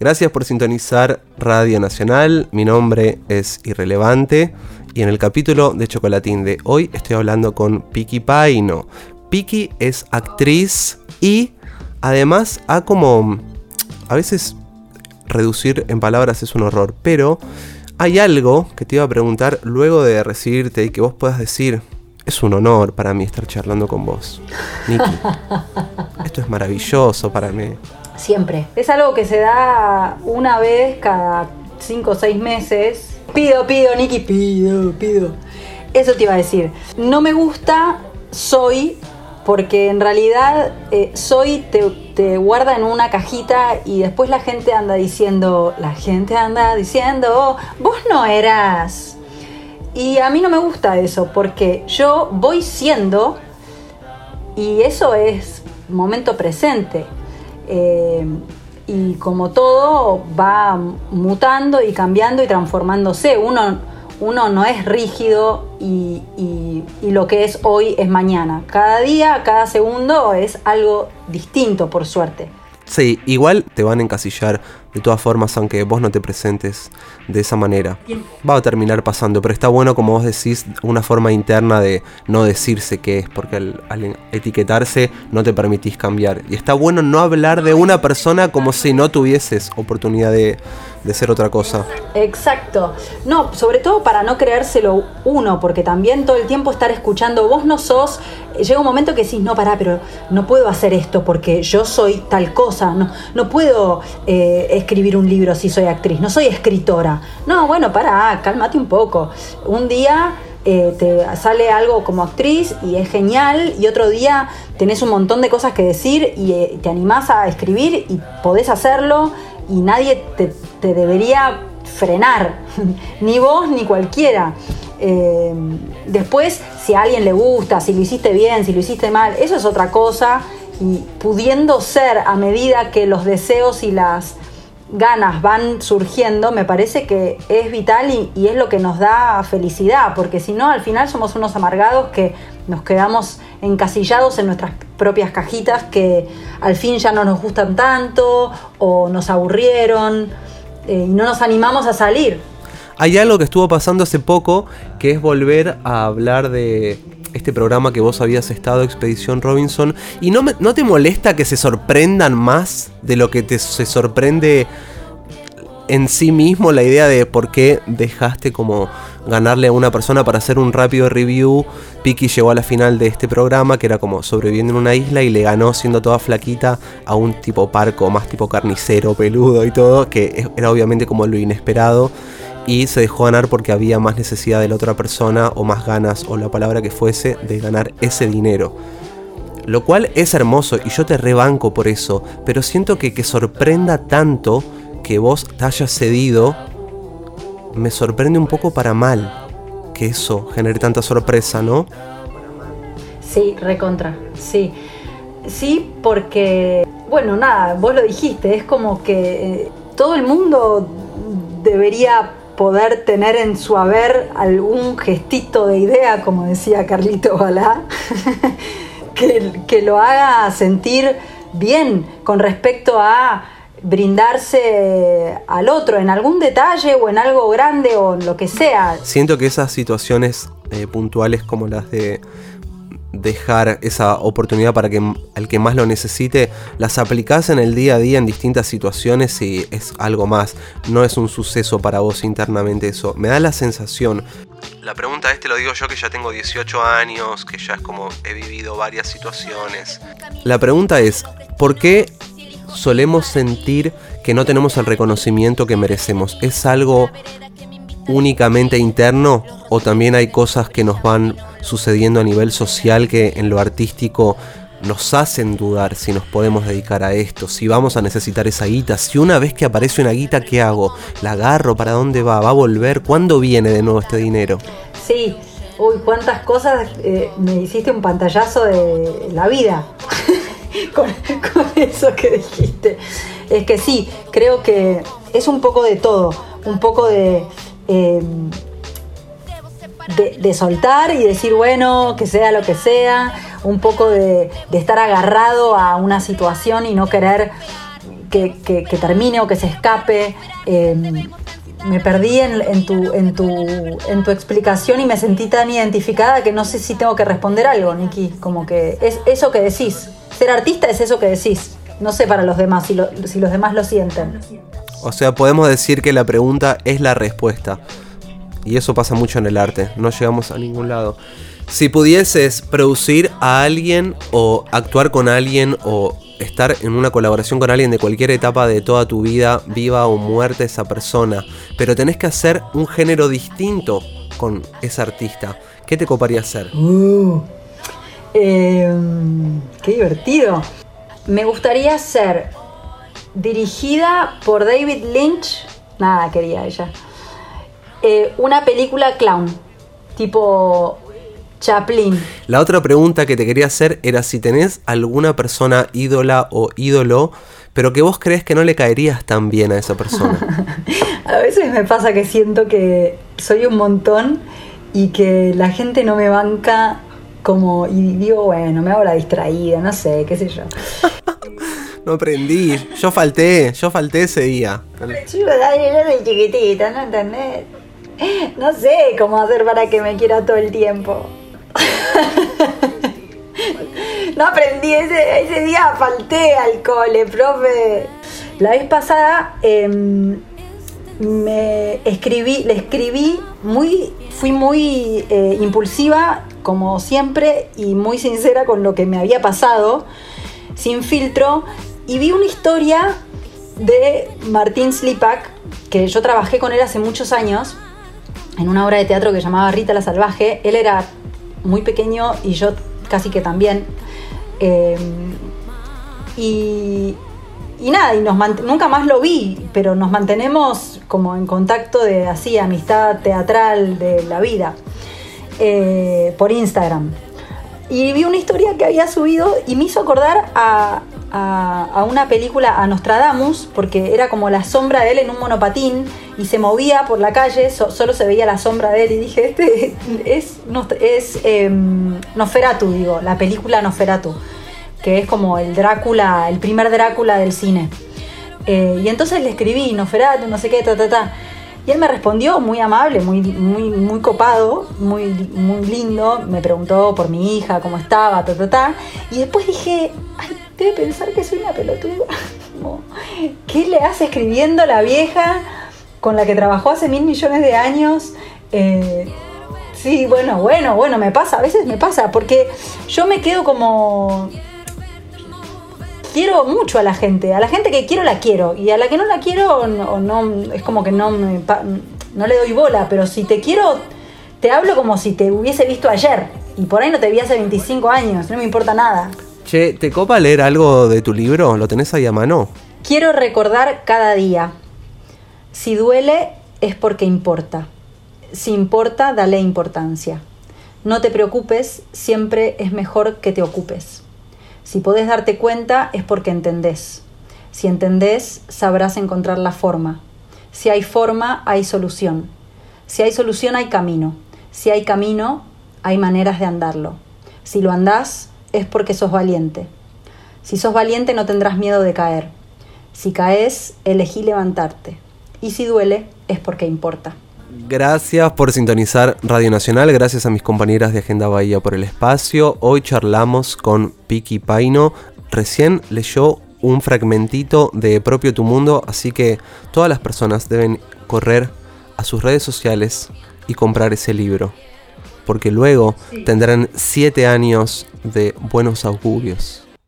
Gracias por sintonizar Radio Nacional. Mi nombre es Irrelevante. Y en el capítulo de Chocolatín de hoy estoy hablando con Piki Paino. Piki es actriz y además ha como... A veces reducir en palabras es un horror, pero hay algo que te iba a preguntar luego de recibirte y que vos puedas decir, es un honor para mí estar charlando con vos. Niki, esto es maravilloso para mí siempre. Es algo que se da una vez cada cinco o seis meses. Pido, pido, Nicky, pido, pido. Eso te iba a decir. No me gusta soy porque en realidad eh, soy te, te, guarda en una cajita y después la gente anda diciendo, la gente anda diciendo, oh, vos no eras. Y a mí no me gusta eso porque yo voy siendo y eso es momento presente. Eh, y como todo va mutando y cambiando y transformándose. Uno, uno no es rígido y, y, lo que es hoy es mañana. Cada día, cada segundo es algo distinto, por suerte. Sí, igual te van a encasillar de todas formas, aunque vos no te presentes de esa manera. Va a terminar pasando, pero está bueno, como vos decís, una forma interna de no decirse qué es, porque al, etiquetarse no te permitís cambiar. Y está bueno no hablar de una persona como si no tuvieses oportunidad de, de ser otra cosa. Exacto. No, sobre todo para no creérselo uno, porque también todo el tiempo estar escuchando, vos no sos, llega un momento que decís, no, pará, pero no puedo hacer esto porque yo soy tal cosa, no, no puedo... Eh, escribir un libro si soy actriz, no soy escritora. No, bueno, para, cálmate un poco. Un día eh, te sale algo como actriz y es genial y otro día tenés un montón de cosas que decir y eh, te animás a escribir y podés hacerlo y nadie te, debería frenar, ni vos ni cualquiera. Eh, después, si a alguien le gusta, si lo hiciste bien, si lo hiciste mal, eso es otra cosa y pudiendo ser a medida que los deseos y las ganas van surgiendo, me parece que es vital y, es lo que nos da felicidad, porque si no, al final somos unos amargados que nos quedamos encasillados en nuestras propias cajitas que al fin ya no nos gustan tanto o nos aburrieron eh, y no nos animamos a salir. Hay algo que estuvo pasando hace poco, que es volver a hablar de este programa que vos habías estado, Expedición Robinson, y no, no te molesta que se sorprendan más de lo que te, se sorprende en sí mismo la idea de por qué dejaste como ganarle a una persona para hacer un rápido review. Piki llegó a la final de este programa, que era como sobreviviendo en una isla, y le ganó siendo toda flaquita a un tipo parco, más tipo carnicero, peludo y todo, que era obviamente como lo inesperado y se dejó ganar porque había más necesidad de la otra persona o más ganas o la palabra que fuese de ganar ese dinero. Lo cual es hermoso y yo te rebanco por eso, pero siento que que sorprenda tanto que vos te hayas cedido, me sorprende un poco para mal que eso genere tanta sorpresa, ¿no? Sí, recontra, sí. Sí, porque, bueno, nada, vos lo dijiste, es como que eh, todo el mundo debería poder tener en su haber algún gestito de idea, como decía Carlito Balá, que, lo haga sentir bien con respecto a brindarse al otro en algún detalle o en algo grande o en lo que sea. Siento que esas situaciones eh, puntuales como las de dejar esa oportunidad para que el que más lo necesite, las aplicás en el día a día en distintas situaciones y es algo más. No es un suceso para vos internamente eso. Me da la sensación. La pregunta este lo digo yo que ya tengo 18 años, que ya es como he vivido varias situaciones. La pregunta es, ¿por qué solemos sentir que no tenemos el reconocimiento que merecemos? ¿Es algo únicamente interno o también hay cosas que nos van sucediendo a nivel social que en lo artístico nos hacen dudar si nos podemos dedicar a esto, si vamos a necesitar esa guita, si una vez que aparece una guita, ¿qué hago? ¿La agarro? ¿Para dónde va? ¿Va a volver? ¿Cuándo viene de nuevo este dinero? Sí, uy, cuántas cosas eh, me hiciste un pantallazo de la vida con, eso que dijiste. Es que sí, creo que es un poco de todo, un poco de... Eh, de, soltar y decir, bueno, que sea lo que sea, un poco de, estar agarrado a una situación y no querer que, termine o que se escape. Eh, me perdí en, en tu, en, tu, en tu explicación y me sentí tan identificada que no sé si tengo que responder algo, Nikki. Como que es eso que decís. Ser artista es eso que decís. No sé para los demás, si, lo- si los demás lo sienten. O sea, podemos decir que la pregunta es la respuesta. Y eso pasa mucho en el arte, no llegamos a ningún lado. Si pudieses producir a alguien o actuar con alguien o estar en una colaboración con alguien de cualquier etapa de toda tu vida, viva o muerta esa persona, pero tenés que hacer un género distinto con ese artista, ¿qué te coparía hacer? Uh, eh, qué divertido. Me gustaría ser dirigida por David Lynch. Nada quería ella. Eh, una película clown, tipo Chaplin. La otra pregunta que te quería hacer era si tenés alguna persona ídola o ídolo, pero que vos crees que no le caerías tan bien a esa persona. A veces me pasa que siento que soy un montón y que la gente no me banca como y digo, bueno, me hago la distraída, no sé, qué sé yo. No aprendí, yo falté, yo falté ese día. Yo, yo soy chiquitita, ¿no entendés? No sé cómo hacer para que me quiera todo el tiempo. No aprendí, ese, día falté al cole, profe. La vez pasada em, me escribí, le escribí muy, fui muy eh, impulsiva, como siempre, y muy sincera con lo que me había pasado, sin filtro, y vi una historia de Martín Slipak, que yo trabajé con él hace muchos años, en una obra de teatro que llamaba Rita la Salvaje. Él era muy pequeño y yo casi que también. Eh, y, y nada, y nunca más lo vi, pero nos mantenemos como en contacto de así, amistad teatral de la vida, eh, por Instagram. Y vi una historia que había subido y me hizo acordar a, a- una película, a Nostradamus, porque era como la sombra de él en un monopatín y se movía por la calle, so- solo se veía la sombra de él y dije, este es, Nost- es em, Nosferatu, digo, la película Nosferatu, que es como el Drácula, el primer Drácula del cine. Eh, y entonces le escribí, Nosferatu, no sé qué, ta, ta, ta. Y él me respondió muy amable, muy, muy, muy copado, muy, muy lindo. Me preguntó por mi hija, cómo estaba, ta, ta, ta. Y después dije, ay, debe pensar que soy una pelotuda. ¿Qué le hace escribiendo la vieja con la que trabajó hace mil millones de años? Eh, sí, bueno, bueno, bueno, me pasa, a veces me pasa, porque yo me quedo como quiero mucho a la gente. A la gente que quiero la quiero. Y a la que no la quiero, no, no- es como que no, me no le doy bola. Pero si te quiero, te hablo como si te hubiese visto ayer. Y por ahí no te vi hace 25 años. No me importa nada. Che, ¿te copa leer algo de tu libro? ¿Lo tenés ahí a mano? Quiero recordar cada día. Si duele, es porque importa. Si importa, dale importancia. No te preocupes, siempre es mejor que te ocupes. Si podés darte cuenta, es porque entendés. Si entendés, sabrás encontrar la forma. Si hay forma, hay solución. Si hay solución, hay camino. Si hay camino, hay maneras de andarlo. Si lo andás, es porque sos valiente. Si sos valiente, no tendrás miedo de caer. Si caes, elegí levantarte. Y si duele, es porque importa. Gracias por sintonizar Radio Nacional, gracias a mis compañeras de Agenda Bahía por el espacio. Hoy charlamos con Piki Paino. Recién leyó un fragmentito de Propio Tu Mundo, así que todas las personas deben correr a sus redes sociales y comprar ese libro. Porque luego tendrán siete años de buenos augurios.